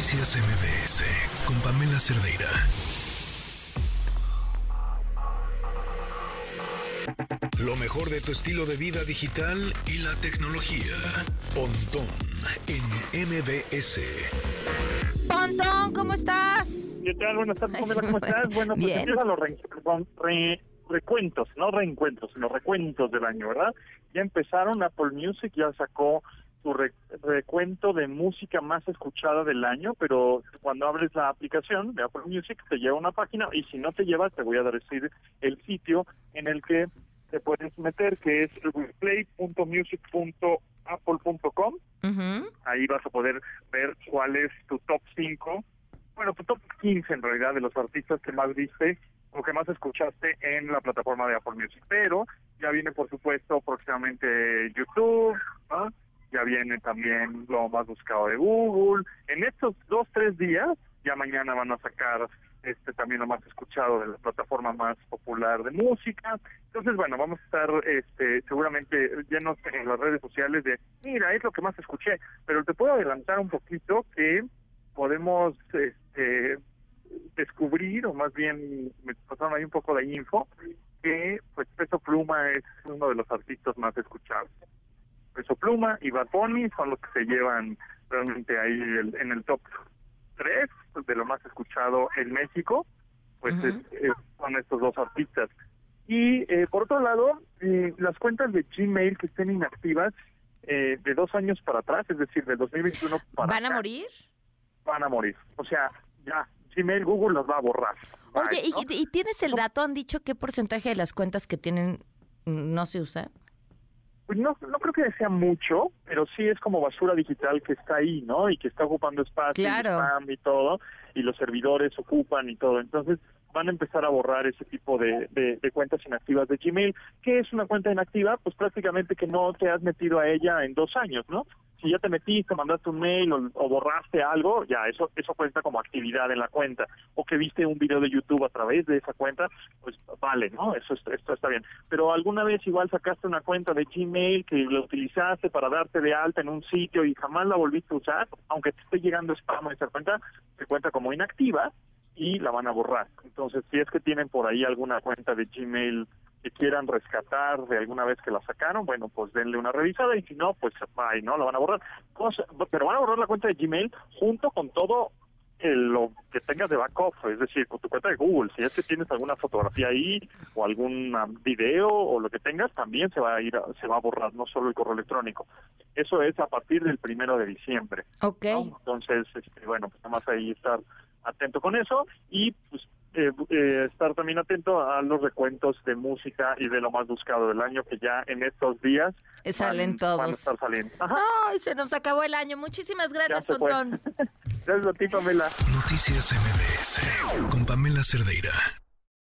Noticias MBS con Pamela Cerdeira. Lo mejor de tu estilo de vida digital y la tecnología. Pontón en MBS. Pontón, ¿cómo estás? ¿Qué tal? Buenas tardes, Pamela, ¿cómo estás? Bueno, pues Bien. empiezan los re- recuentos, no reencuentros, sino recuentos del año, ¿verdad? Ya empezaron, Apple Music ya sacó re- recuento de música más escuchada del año, pero cuando abres la aplicación de Apple Music te lleva a una página y si no te lleva te voy a decir el sitio en el que te puedes meter, que es replay.music.apple.com Ujú. ahí vas a poder ver cuál es tu top 5, bueno, tu top 15 en realidad de los artistas que más viste o que más escuchaste en la plataforma de Apple Music. Pero ya viene, por supuesto, próximamente YouTube, ¿no? Viene también lo más buscado de Google. En estos dos, tres días, ya mañana van a sacar este también lo más escuchado de la plataforma más popular de música. Entonces, bueno, vamos a estar este, seguramente llenos en las redes sociales de, mira, es lo que más escuché, pero te puedo adelantar un poquito que podemos este, descubrir, o más bien me pasaron ahí un poco de info, que pues Peso Pluma es uno de los artistas más escuchados. Peso Pluma y Bad Bunny son los que se llevan realmente ahí el- en el top 3 de lo más escuchado en México, pues es- es- son estos dos artistas. Y eh, por otro lado, eh, las cuentas de Gmail que estén inactivas eh, de dos años para atrás, es decir, del 2021 para ¿Van a acá, morir? van a morir. O sea, ya, Gmail, Google los va a borrar. Oye, Bye, ¿no? ¿y, tienes el dato? ¿Han dicho qué porcentaje de las cuentas que tienen no se usan? Pues no, no creo que sea mucho, pero sí es como basura digital que está ahí, ¿no? Y que está ocupando espacio, y spam y todo, y los servidores ocupan y todo. Entonces van a empezar a borrar ese tipo de, de- de cuentas inactivas de Gmail. ¿Qué es una cuenta inactiva? Pues prácticamente que no te has metido a ella en dos años, ¿no? Si ya te metiste, mandaste un mail o, o borraste algo, ya eso eso cuenta como actividad en la cuenta. O que viste un video de YouTube a través de esa cuenta, pues vale, ¿no? Eso es- esto está bien. Pero alguna vez igual sacaste una cuenta de Gmail que la utilizaste para darte de alta en un sitio y jamás la volviste a usar, aunque te esté llegando spam a esa cuenta, se cuenta como inactiva y la van a borrar. Entonces, si es que tienen por ahí alguna cuenta de Gmail que quieran rescatar de alguna vez que la sacaron, bueno, pues denle una revisada y si no, pues bye, ¿no? La van a borrar. Cosa- pero van a borrar la cuenta de Gmail junto con todo el- lo que tengas de backup, es decir, con tu cuenta de Google. Si es que tienes alguna fotografía ahí o algún video o lo que tengas, también se va a ir, a- se va a borrar, no solo el correo electrónico. Eso es a partir del primero de diciembre. Ok. ¿no? Entonces, este, bueno, pues nada más ahí estar atento con eso y pues eh, eh, estar también atento a los recuentos de música y de lo más buscado del año que ya en estos días Eh, Salen van, todos. van a estar saliendo. Ay, se nos acabó el año. Muchísimas gracias. Pontón. Gracias a ti, Pamela. Noticias MBS con Pamela Cerdeira.